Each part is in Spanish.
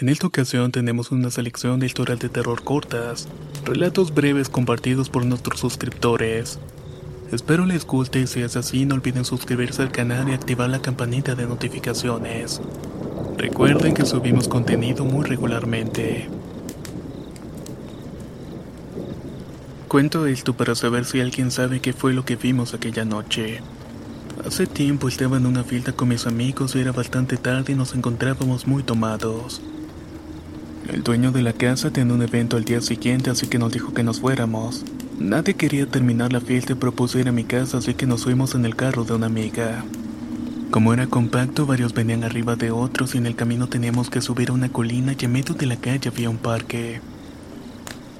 En esta ocasión tenemos una selección de historias de terror cortas, relatos breves compartidos por nuestros suscriptores. Espero les guste y si es así no olviden suscribirse al canal y activar la campanita de notificaciones. Recuerden que subimos contenido muy regularmente. Cuento esto para saber si alguien sabe qué fue lo que vimos aquella noche. Hace tiempo estaba en una fiesta con mis amigos y era bastante tarde y nos encontrábamos muy tomados. El dueño de la casa tenía un evento al día siguiente, así que nos dijo que nos fuéramos. Nadie quería terminar la fiesta y propuso ir a mi casa, así que nos fuimos en el carro de una amiga. Como era compacto, varios venían arriba de otros y en el camino teníamos que subir a una colina y en medio de la calle había un parque.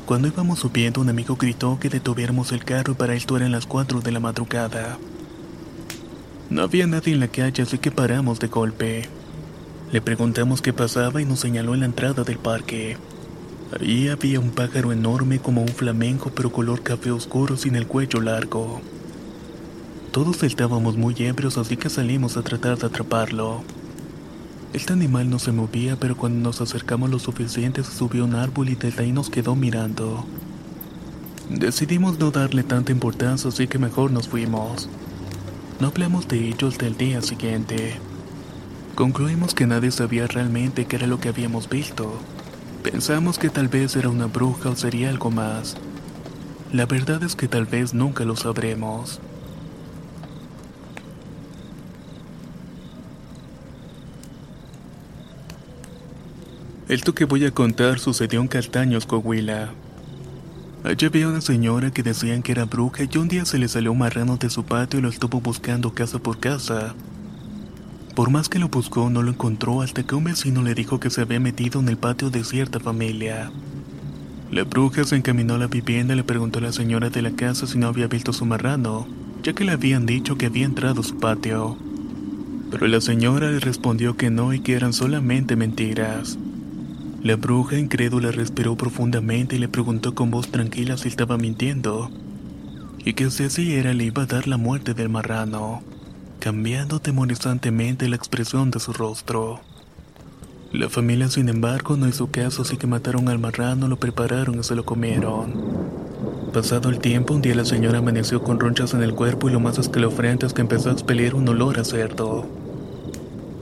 Cuando íbamos subiendo, un amigo gritó que detuviéramos el carro y para esto eran las 4 de la madrugada. No había nadie en la calle, así que paramos de golpe. Le preguntamos qué pasaba y nos señaló en la entrada del parque. Ahí había un pájaro enorme como un flamenco pero color café oscuro sin el cuello largo. Todos estábamos muy ebrios así que salimos a tratar de atraparlo. Este animal no se movía pero cuando nos acercamos lo suficiente se subió a un árbol y desde ahí nos quedó mirando. Decidimos no darle tanta importancia así que mejor nos fuimos. No hablamos de ellos del día siguiente. Concluimos que nadie sabía realmente qué era lo que habíamos visto. Pensamos que tal vez era una bruja o sería algo más. La verdad es que tal vez nunca lo sabremos. Esto que voy a contar sucedió en Castaños, Coahuila. Allí había una señora que decían que era bruja y un día se le salió un marrano de su patio y lo estuvo buscando casa por casa. Por más que lo buscó, no lo encontró hasta que un vecino le dijo que se había metido en el patio de cierta familia. La bruja se encaminó a la vivienda y le preguntó a la señora de la casa si no había visto su marrano, ya que le habían dicho que había entrado a su patio. Pero la señora le respondió que no y que eran solamente mentiras. La bruja incrédula respiró profundamente y le preguntó con voz tranquila si estaba mintiendo, y que si era le iba a dar la muerte del marrano cambiando temorizantemente la expresión de su rostro. La familia, sin embargo, no hizo caso, así que mataron al marrano, lo prepararon y se lo comieron. Pasado el tiempo, un día la señora amaneció con ronchas en el cuerpo y lo más escalofriante es que empezó a expelir un olor a cerdo.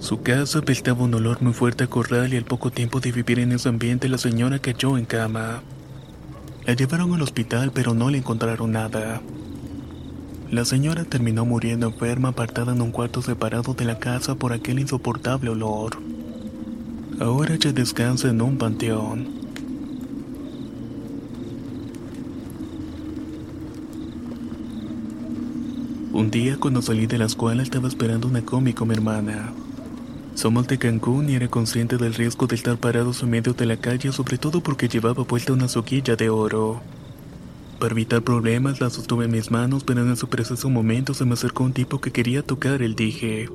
Su casa apestaba un olor muy fuerte a corral y al poco tiempo de vivir en ese ambiente la señora cayó en cama. La llevaron al hospital pero no le encontraron nada. La señora terminó muriendo enferma apartada en un cuarto separado de la casa por aquel insoportable olor. Ahora ya descansa en un panteón. Un día cuando salí de la escuela estaba esperando una combi con mi hermana. Somos de Cancún y era consciente del riesgo de estar parados en medio de la calle, sobre todo porque llevaba puesta una soquilla de oro. Para evitar problemas la sostuve en mis manos, pero en ese preciso momento se me acercó un tipo que quería tocar el dije.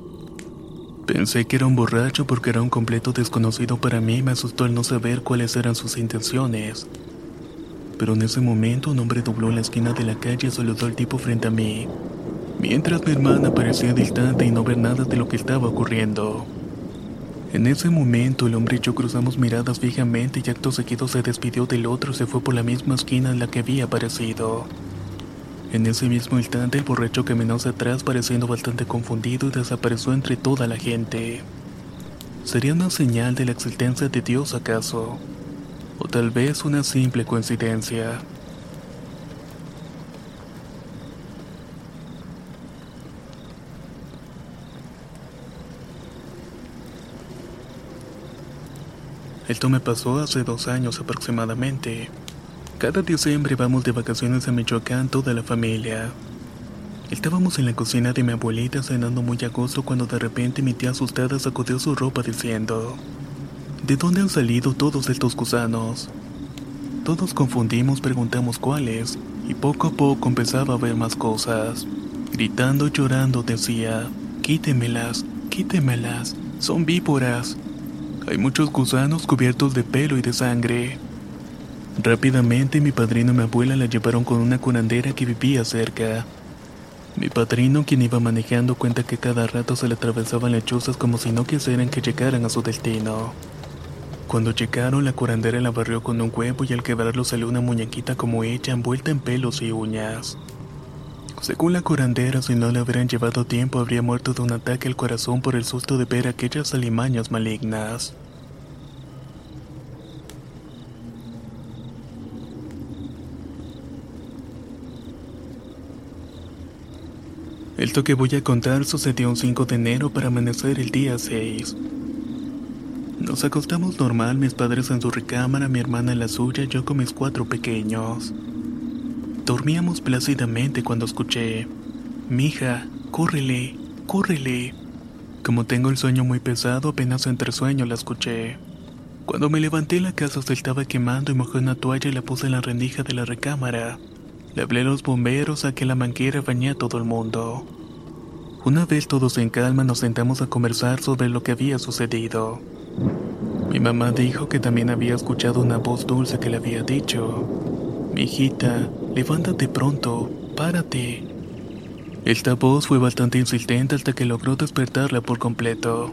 Pensé que era un borracho porque era un completo desconocido para mí y me asustó el no saber cuáles eran sus intenciones. Pero en ese momento un hombre dobló la esquina de la calle y saludó al tipo frente a mí, mientras mi hermana parecía distante y no ver nada de lo que estaba ocurriendo. En ese momento el hombre y yo cruzamos miradas fijamente y acto seguido se despidió del otro y se fue por la misma esquina en la que había aparecido. En ese mismo instante el borracho caminó hacia atrás pareciendo bastante confundido y desapareció entre toda la gente. ¿Sería una señal de la existencia de Dios acaso? ¿O tal vez una simple coincidencia? Esto me pasó hace dos años aproximadamente. Cada diciembre vamos de vacaciones a Michoacán toda la familia. Estábamos en la cocina de mi abuelita cenando muy a gusto cuando de repente mi tía asustada sacudió su ropa diciendo, ¿De dónde han salido todos estos gusanos? Todos confundimos, preguntamos cuáles, y poco a poco empezaba a ver más cosas. Gritando llorando decía, quítemelas, quítemelas, son víboras. Hay muchos gusanos cubiertos de pelo y de sangre. Rápidamente mi padrino y mi abuela la llevaron con una curandera que vivía cerca. Mi padrino, quien iba manejando, cuenta que cada rato se le atravesaban lechuzas como si no quisieran que llegaran a su destino. Cuando llegaron, la curandera la barrió con un huevo y al quebrarlo salió una muñequita como hecha envuelta en pelos y uñas. Según la curandera, si no le hubieran llevado tiempo, habría muerto de un ataque al corazón por el susto de ver aquellas alimañas malignas. Esto que voy a contar sucedió un 5 de enero para amanecer el día 6. Nos acostamos normal, mis padres en su recámara, mi hermana en la suya, yo con mis cuatro pequeños. Dormíamos plácidamente cuando escuché, Mija, córrele, córrele. Como tengo el sueño muy pesado, apenas entre sueño la escuché. Cuando me levanté la casa se estaba quemando y mojé una toalla y la puse en la rendija de la recámara. Le hablé a los bomberos, a que la manguera bañé a todo el mundo. Una vez todos en calma nos sentamos a conversar sobre lo que había sucedido. Mi mamá dijo que también había escuchado una voz dulce que le había dicho, hijita, levántate pronto, párate. Esta voz fue bastante insistente hasta que logró despertarla por completo.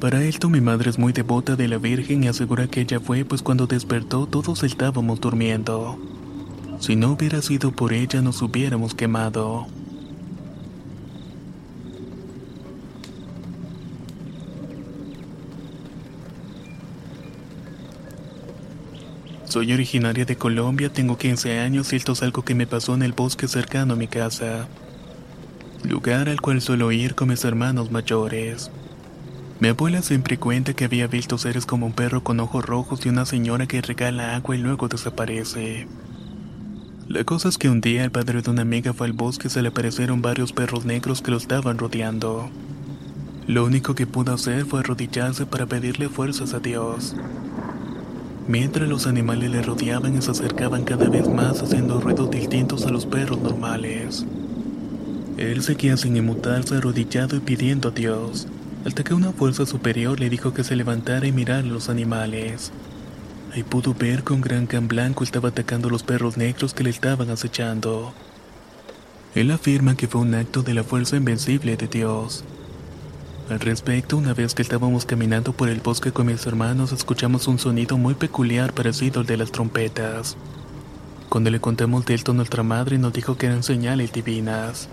Para esto mi madre es muy devota de la Virgen y asegura que ella fue pues cuando despertó todos estábamos durmiendo. Si no hubiera sido por ella nos hubiéramos quemado. Soy originaria de Colombia, tengo 15 años y esto es algo que me pasó en el bosque cercano a mi casa. Lugar al cual suelo ir con mis hermanos mayores. Mi abuela siempre cuenta que había visto seres como un perro con ojos rojos y una señora que regala agua y luego desaparece. La cosa es que un día el padre de una amiga fue al bosque y se le aparecieron varios perros negros que lo estaban rodeando. Lo único que pudo hacer fue arrodillarse para pedirle fuerzas a Dios. Mientras los animales le rodeaban y se acercaban cada vez más haciendo ruidos distintos a los perros normales. Él seguía sin inmutarse arrodillado y pidiendo a Dios, hasta que una fuerza superior le dijo que se levantara y mirara a los animales. Ahí pudo ver que un gran can blanco estaba atacando a los perros negros que le estaban acechando. Él afirma que fue un acto de la fuerza invencible de Dios, al respecto, una vez que estábamos caminando por el bosque con mis hermanos, escuchamos un sonido muy peculiar parecido al de las trompetas. Cuando le contamos de esto a nuestra madre, nos dijo que eran señales divinas.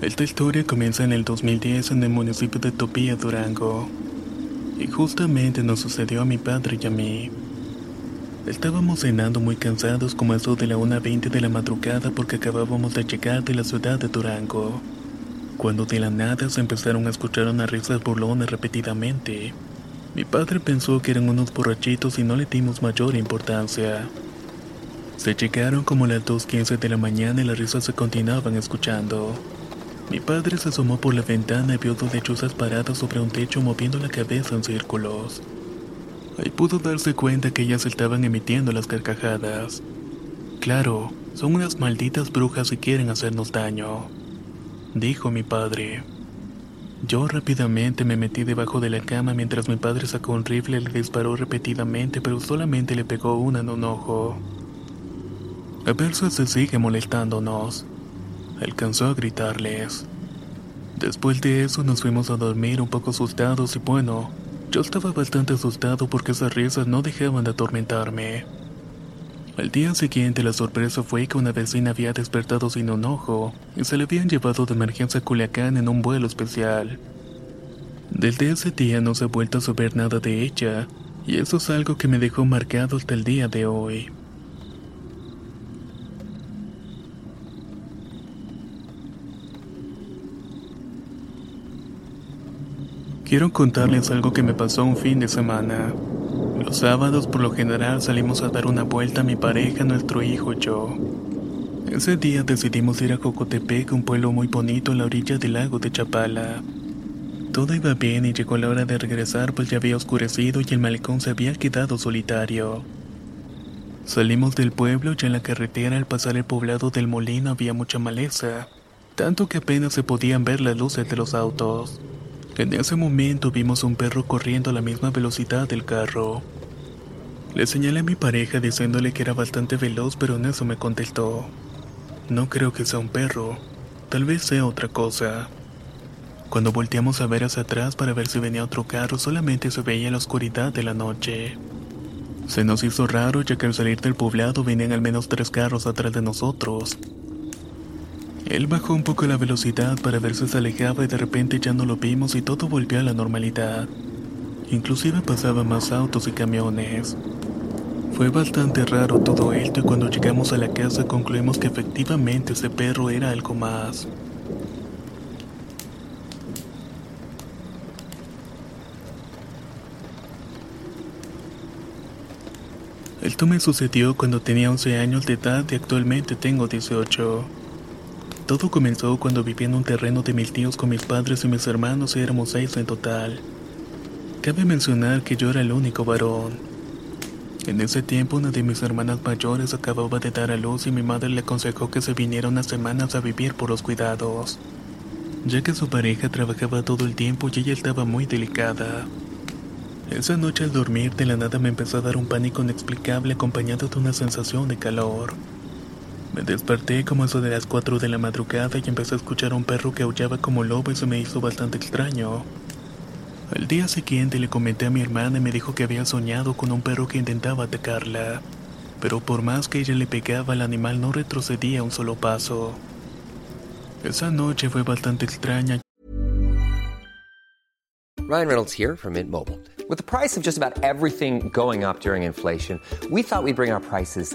Esta historia comienza en el 2010 en el municipio de Topía, Durango. Y justamente nos sucedió a mi padre y a mí. Estábamos cenando muy cansados como eso de la 1.20 de la madrugada porque acabábamos de llegar de la ciudad de Durango. Cuando de la nada se empezaron a escuchar unas risas burlonas repetidamente. Mi padre pensó que eran unos borrachitos y no le dimos mayor importancia. Se llegaron como las 2.15 de la mañana y las risas se continuaban escuchando. Mi padre se asomó por la ventana y vio dos lechuzas paradas sobre un techo moviendo la cabeza en círculos. Ahí pudo darse cuenta que ellas estaban emitiendo las carcajadas. Claro, son unas malditas brujas y quieren hacernos daño, dijo mi padre. Yo rápidamente me metí debajo de la cama mientras mi padre sacó un rifle y le disparó repetidamente, pero solamente le pegó una en un ojo. A ver si se sigue molestándonos alcanzó a gritarles. Después de eso nos fuimos a dormir un poco asustados y bueno, yo estaba bastante asustado porque esas risas no dejaban de atormentarme. Al día siguiente la sorpresa fue que una vecina había despertado sin un ojo y se le habían llevado de emergencia a Culiacán en un vuelo especial. Desde ese día no se ha vuelto a saber nada de ella y eso es algo que me dejó marcado hasta el día de hoy. Quiero contarles algo que me pasó un fin de semana. Los sábados por lo general salimos a dar una vuelta a mi pareja, nuestro hijo y yo. Ese día decidimos ir a Cocotepec, un pueblo muy bonito en la orilla del lago de Chapala. Todo iba bien y llegó la hora de regresar pues ya había oscurecido y el malecón se había quedado solitario. Salimos del pueblo y en la carretera al pasar el poblado del molino había mucha maleza, tanto que apenas se podían ver las luces de los autos. En ese momento vimos un perro corriendo a la misma velocidad del carro. Le señalé a mi pareja diciéndole que era bastante veloz pero en eso me contestó. No creo que sea un perro, tal vez sea otra cosa. Cuando volteamos a ver hacia atrás para ver si venía otro carro, solamente se veía la oscuridad de la noche. Se nos hizo raro ya que al salir del poblado venían al menos tres carros atrás de nosotros. Él bajó un poco la velocidad para ver si se alejaba y de repente ya no lo vimos y todo volvió a la normalidad. Inclusive pasaban más autos y camiones. Fue bastante raro todo esto y cuando llegamos a la casa concluimos que efectivamente ese perro era algo más. Esto me sucedió cuando tenía 11 años de edad y actualmente tengo 18. Todo comenzó cuando vivía en un terreno de mis tíos con mis padres y mis hermanos y éramos seis en total. Cabe mencionar que yo era el único varón. En ese tiempo una de mis hermanas mayores acababa de dar a luz y mi madre le aconsejó que se viniera unas semanas a vivir por los cuidados, ya que su pareja trabajaba todo el tiempo y ella estaba muy delicada. Esa noche al dormir de la nada me empezó a dar un pánico inexplicable acompañado de una sensación de calor. Me desperté como eso de las 4 de la madrugada y empecé a escuchar a un perro que aullaba como lobo y se me hizo bastante extraño. Al día siguiente le comenté a mi hermana y me dijo que había soñado con un perro que intentaba atacarla, pero por más que ella le pegaba el animal no retrocedía un solo paso. Esa noche fue bastante extraña. Ryan Reynolds here from Mint Mobile. With the price of just about everything going up during inflation, we thought we'd bring our prices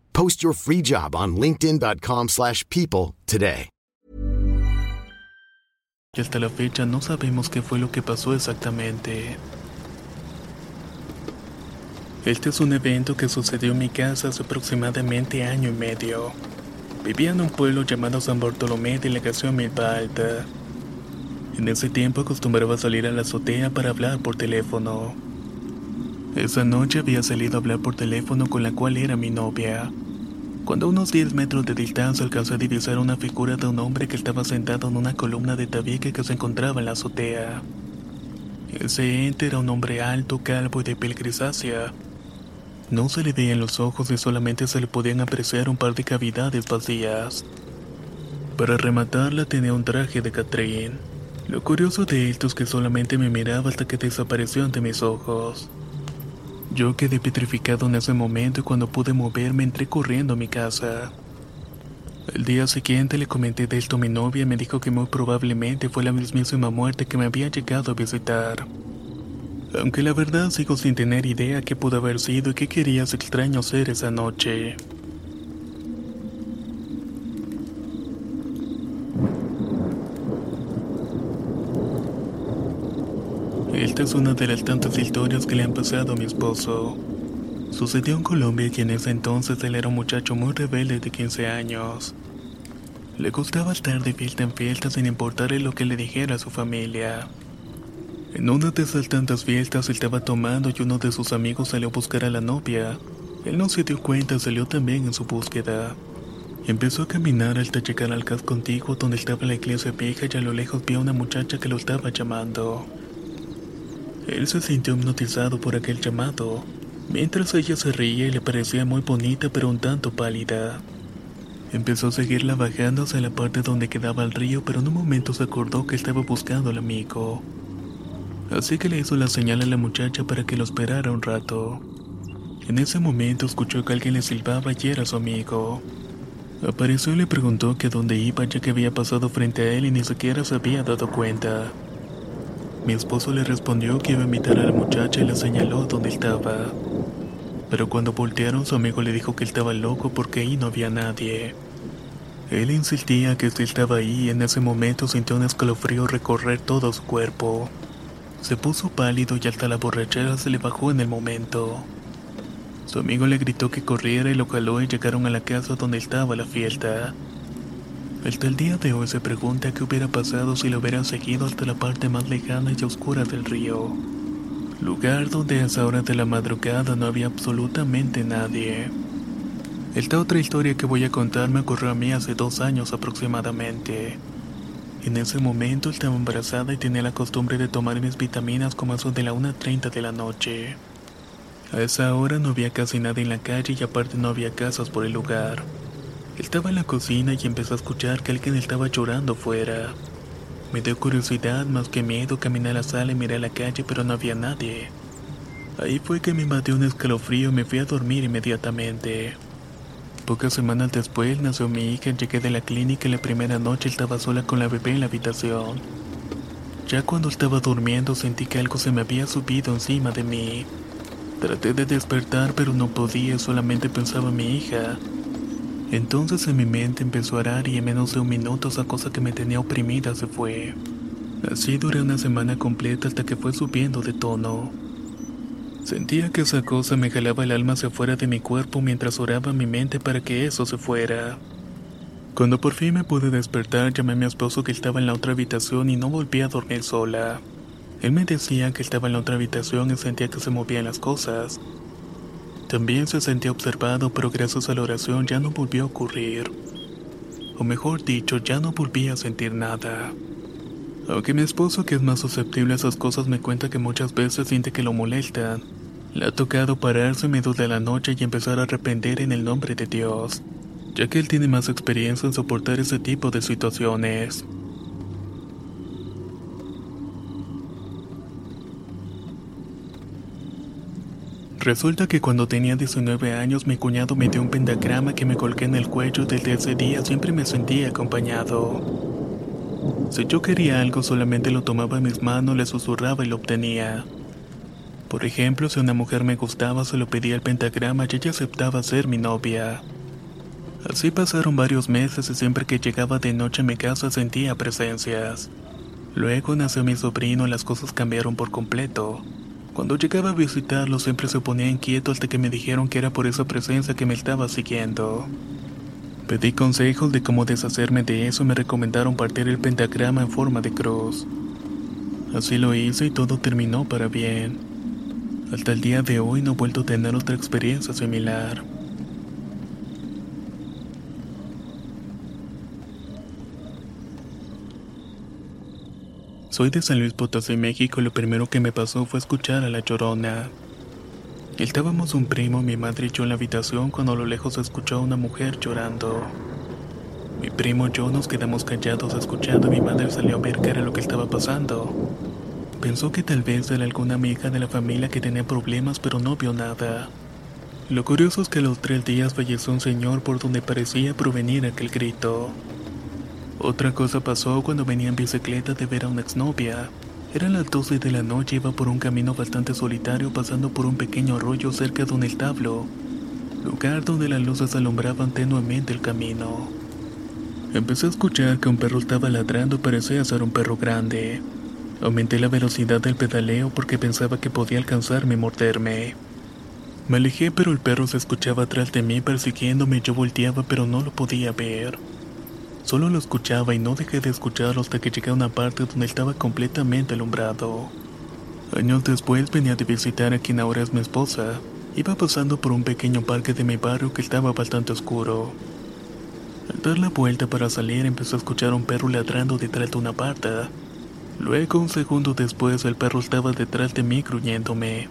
Post your free job on linkedin.com/people slash people today. Hasta la fecha no sabemos qué fue lo que pasó exactamente. Este es un evento que sucedió en mi casa hace aproximadamente año y medio. Vivía en un pueblo llamado San Bartolomé, delegación Milpa Alta. En ese tiempo acostumbraba salir a la azotea para hablar por teléfono. Esa noche había salido a hablar por teléfono con la cual era mi novia. Cuando a unos 10 metros de distancia alcancé a divisar una figura de un hombre que estaba sentado en una columna de tabique que se encontraba en la azotea. Ese ente era un hombre alto, calvo y de piel grisácea. No se le veían los ojos y solamente se le podían apreciar un par de cavidades vacías. Para rematarla tenía un traje de Catrín. Lo curioso de esto es que solamente me miraba hasta que desapareció ante mis ojos. Yo quedé petrificado en ese momento y cuando pude moverme entré corriendo a mi casa. El día siguiente le comenté de esto a mi novia y me dijo que muy probablemente fue la mismísima muerte que me había llegado a visitar. Aunque la verdad sigo sin tener idea qué pudo haber sido y qué quería ese extraño ser esa noche. Esta es una de las tantas historias que le han pasado a mi esposo. Sucedió en Colombia y en ese entonces él era un muchacho muy rebelde de 15 años. Le gustaba estar de fiesta en fiesta sin importarle lo que le dijera a su familia. En una de esas tantas fiestas él estaba tomando y uno de sus amigos salió a buscar a la novia. Él no se dio cuenta y salió también en su búsqueda. Empezó a caminar hasta llegar al casco antiguo donde estaba la iglesia vieja y a lo lejos vio a una muchacha que lo estaba llamando. Él se sintió hipnotizado por aquel llamado, mientras ella se reía y le parecía muy bonita pero un tanto pálida. Empezó a seguirla bajando hacia la parte donde quedaba el río, pero en un momento se acordó que estaba buscando al amigo. Así que le hizo la señal a la muchacha para que lo esperara un rato. En ese momento escuchó que alguien le silbaba y era su amigo. Apareció y le preguntó que dónde iba ya que había pasado frente a él y ni siquiera se había dado cuenta. Mi esposo le respondió que iba a invitar a la muchacha y le señaló dónde estaba. Pero cuando voltearon su amigo le dijo que estaba loco porque ahí no había nadie. Él insistía que si estaba ahí y en ese momento sintió un escalofrío recorrer todo su cuerpo. Se puso pálido y hasta la borrachera se le bajó en el momento. Su amigo le gritó que corriera y lo caló y llegaron a la casa donde estaba la fiesta. Hasta el día de hoy se pregunta qué hubiera pasado si lo hubieran seguido hasta la parte más lejana y oscura del río. Lugar donde a esa hora de la madrugada no había absolutamente nadie. Esta otra historia que voy a contar me ocurrió a mí hace dos años aproximadamente. En ese momento estaba embarazada y tenía la costumbre de tomar mis vitaminas como eso de la 1.30 de la noche. A esa hora no había casi nada en la calle y aparte no había casas por el lugar. Estaba en la cocina y empecé a escuchar que alguien estaba llorando fuera. Me dio curiosidad más que miedo, caminé a la sala y miré a la calle pero no había nadie. Ahí fue que me invadió un escalofrío y me fui a dormir inmediatamente. Pocas semanas después nació mi hija, llegué de la clínica y la primera noche estaba sola con la bebé en la habitación. Ya cuando estaba durmiendo sentí que algo se me había subido encima de mí. Traté de despertar pero no podía, solamente pensaba en mi hija. Entonces en mi mente empezó a arar y en menos de un minuto esa cosa que me tenía oprimida se fue. Así duré una semana completa hasta que fue subiendo de tono. Sentía que esa cosa me jalaba el alma hacia afuera de mi cuerpo mientras oraba mi mente para que eso se fuera. Cuando por fin me pude despertar llamé a mi esposo que estaba en la otra habitación y no volví a dormir sola. Él me decía que estaba en la otra habitación y sentía que se movían las cosas. También se sentía observado, pero gracias a la oración ya no volvió a ocurrir. O mejor dicho, ya no volví a sentir nada. Aunque mi esposo, que es más susceptible a esas cosas, me cuenta que muchas veces siente que lo molestan. Le ha tocado pararse en medio de la noche y empezar a arrepender en el nombre de Dios, ya que él tiene más experiencia en soportar ese tipo de situaciones. Resulta que cuando tenía 19 años mi cuñado me dio un pentagrama que me colgué en el cuello desde ese día siempre me sentía acompañado. Si yo quería algo solamente lo tomaba en mis manos, le susurraba y lo obtenía. Por ejemplo, si una mujer me gustaba se lo pedía el pentagrama y ella aceptaba ser mi novia. Así pasaron varios meses y siempre que llegaba de noche a mi casa sentía presencias. Luego nació mi sobrino y las cosas cambiaron por completo. Cuando llegaba a visitarlo siempre se ponía inquieto hasta que me dijeron que era por esa presencia que me estaba siguiendo. Pedí consejos de cómo deshacerme de eso y me recomendaron partir el pentagrama en forma de cruz. Así lo hice y todo terminó para bien. Hasta el día de hoy no he vuelto a tener otra experiencia similar. Soy de San Luis Potosí, México, lo primero que me pasó fue escuchar a la llorona. Estábamos un primo, mi madre y yo en la habitación cuando a lo lejos escuchó a una mujer llorando. Mi primo y yo nos quedamos callados escuchando mi madre salió a ver qué era lo que estaba pasando. Pensó que tal vez era alguna amiga de la familia que tenía problemas pero no vio nada. Lo curioso es que a los tres días falleció un señor por donde parecía provenir aquel grito. Otra cosa pasó cuando venía en bicicleta de ver a una exnovia. Eran las 12 de la noche y iba por un camino bastante solitario pasando por un pequeño arroyo cerca de un establo, lugar donde las luces alumbraban tenuemente el camino. Empecé a escuchar que un perro estaba ladrando y parecía ser un perro grande. Aumenté la velocidad del pedaleo porque pensaba que podía alcanzarme y morderme. Me alejé pero el perro se escuchaba atrás de mí persiguiéndome yo volteaba pero no lo podía ver. Solo lo escuchaba y no dejé de escucharlo hasta que llegué a una parte donde estaba completamente alumbrado. Años después venía de visitar a quien ahora es mi esposa. Iba pasando por un pequeño parque de mi barrio que estaba bastante oscuro. Al dar la vuelta para salir empezó a escuchar a un perro ladrando detrás de una parta. Luego, un segundo después, el perro estaba detrás de mí gruñéndome.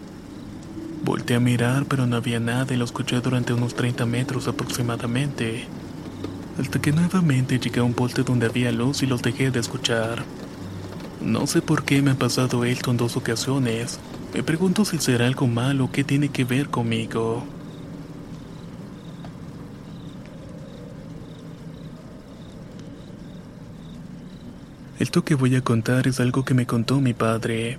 Volté a mirar, pero no había nada y lo escuché durante unos 30 metros aproximadamente. Hasta que nuevamente llegué a un poste donde había luz y los dejé de escuchar. No sé por qué me ha pasado esto en dos ocasiones. Me pregunto si será algo malo o qué tiene que ver conmigo. Esto que voy a contar es algo que me contó mi padre.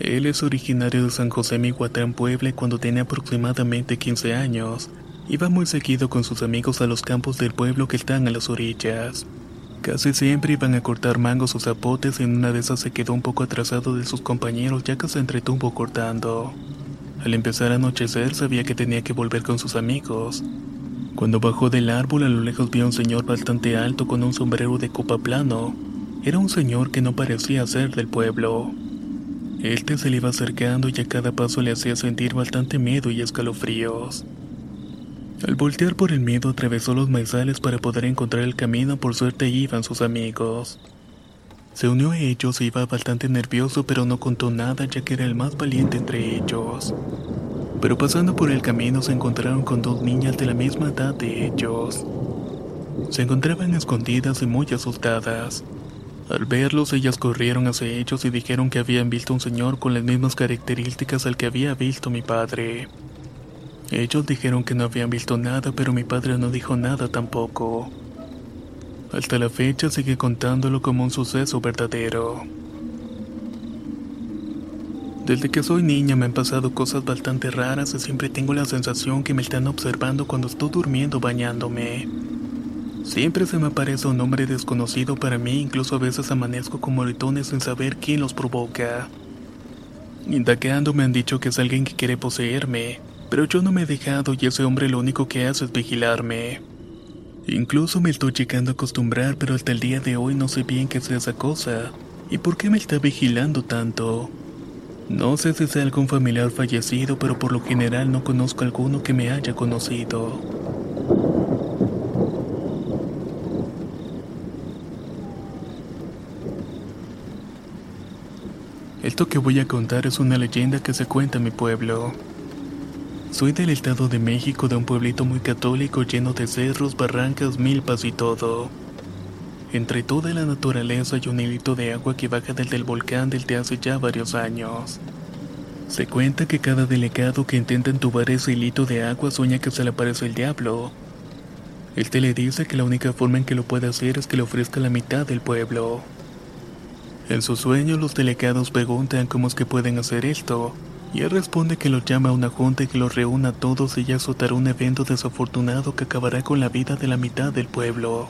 Él es originario de San José Mihuatán, Puebla, cuando tenía aproximadamente 15 años, iba muy seguido con sus amigos a los campos del pueblo que están a las orillas. Casi siempre iban a cortar mangos o zapotes y en una de esas se quedó un poco atrasado de sus compañeros ya que se entretuvo cortando. Al empezar a anochecer sabía que tenía que volver con sus amigos. Cuando bajó del árbol a lo lejos vio a un señor bastante alto con un sombrero de copa plano. Era un señor que no parecía ser del pueblo. Este se le iba acercando y a cada paso le hacía sentir bastante miedo y escalofríos. Al voltear por el miedo atravesó los maizales para poder encontrar el camino, por suerte iban sus amigos. Se unió a ellos e iba bastante nervioso pero no contó nada ya que era el más valiente entre ellos. Pero pasando por el camino se encontraron con dos niñas de la misma edad de ellos. Se encontraban escondidas y muy asustadas. Al verlos ellas corrieron hacia ellos y dijeron que habían visto un señor con las mismas características al que había visto mi padre. Ellos dijeron que no habían visto nada, pero mi padre no dijo nada tampoco. Hasta la fecha sigue contándolo como un suceso verdadero. Desde que soy niña me han pasado cosas bastante raras y siempre tengo la sensación que me están observando cuando estoy durmiendo bañándome. Siempre se me aparece un hombre desconocido para mí, incluso a veces amanezco con moretones sin saber quién los provoca. Indagando me han dicho que es alguien que quiere poseerme, pero yo no me he dejado y ese hombre lo único que hace es vigilarme. Incluso me estoy llegando a acostumbrar, pero hasta el día de hoy no sé bien qué es esa cosa y por qué me está vigilando tanto. No sé si sea algún familiar fallecido, pero por lo general no conozco alguno que me haya conocido. Esto que voy a contar es una leyenda que se cuenta en mi pueblo. Soy del Estado de México, de un pueblito muy católico lleno de cerros, barrancas, milpas y todo. Entre toda la naturaleza hay un hilito de agua que baja desde el volcán desde hace ya varios años. Se cuenta que cada delegado que intenta entubar ese hilito de agua sueña que se le aparece el diablo. Este le dice que la única forma en que lo puede hacer es que le ofrezca la mitad del pueblo. En su sueño los delegados preguntan cómo es que pueden hacer esto, y él responde que los llama a una junta y que los reúna a todos y ya azotará un evento desafortunado que acabará con la vida de la mitad del pueblo.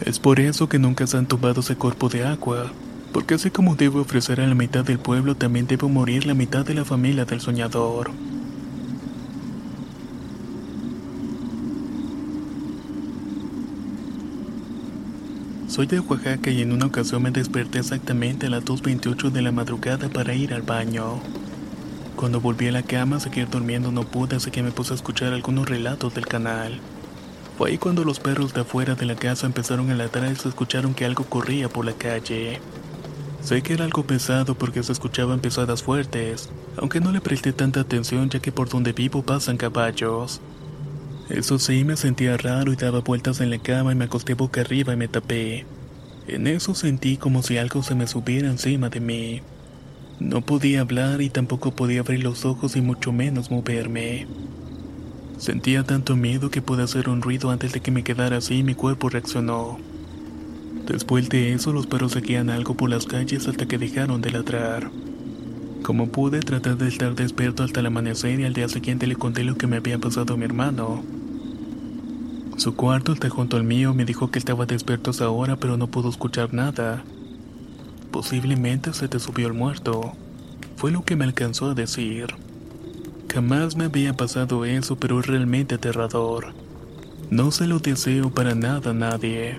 Es por eso que nunca se han tomado ese cuerpo de agua, porque así como debe ofrecer a la mitad del pueblo, también debe morir la mitad de la familia del soñador. Soy de Oaxaca y en una ocasión me desperté exactamente a las 2.28 de la madrugada para ir al baño. Cuando volví a la cama, seguir durmiendo no pude, así que me puse a escuchar algunos relatos del canal. Fue ahí cuando los perros de afuera de la casa empezaron a ladrar y se escucharon que algo corría por la calle. Sé que era algo pesado porque se escuchaban pesadas fuertes, aunque no le presté tanta atención ya que por donde vivo pasan caballos. Eso sí, me sentía raro y daba vueltas en la cama y me acosté boca arriba y me tapé. En eso sentí como si algo se me subiera encima de mí. No podía hablar y tampoco podía abrir los ojos y mucho menos moverme. Sentía tanto miedo que pude hacer un ruido antes de que me quedara así y mi cuerpo reaccionó. Después de eso los perros seguían algo por las calles hasta que dejaron de ladrar. Como pude tratar de estar despierto hasta el amanecer y al día siguiente le conté lo que me había pasado a mi hermano. Su cuarto está junto al mío, me dijo que estaba despierto hasta ahora pero no pudo escuchar nada. Posiblemente se te subió el muerto. Fue lo que me alcanzó a decir. Jamás me había pasado eso, pero es realmente aterrador. No se lo deseo para nada a nadie.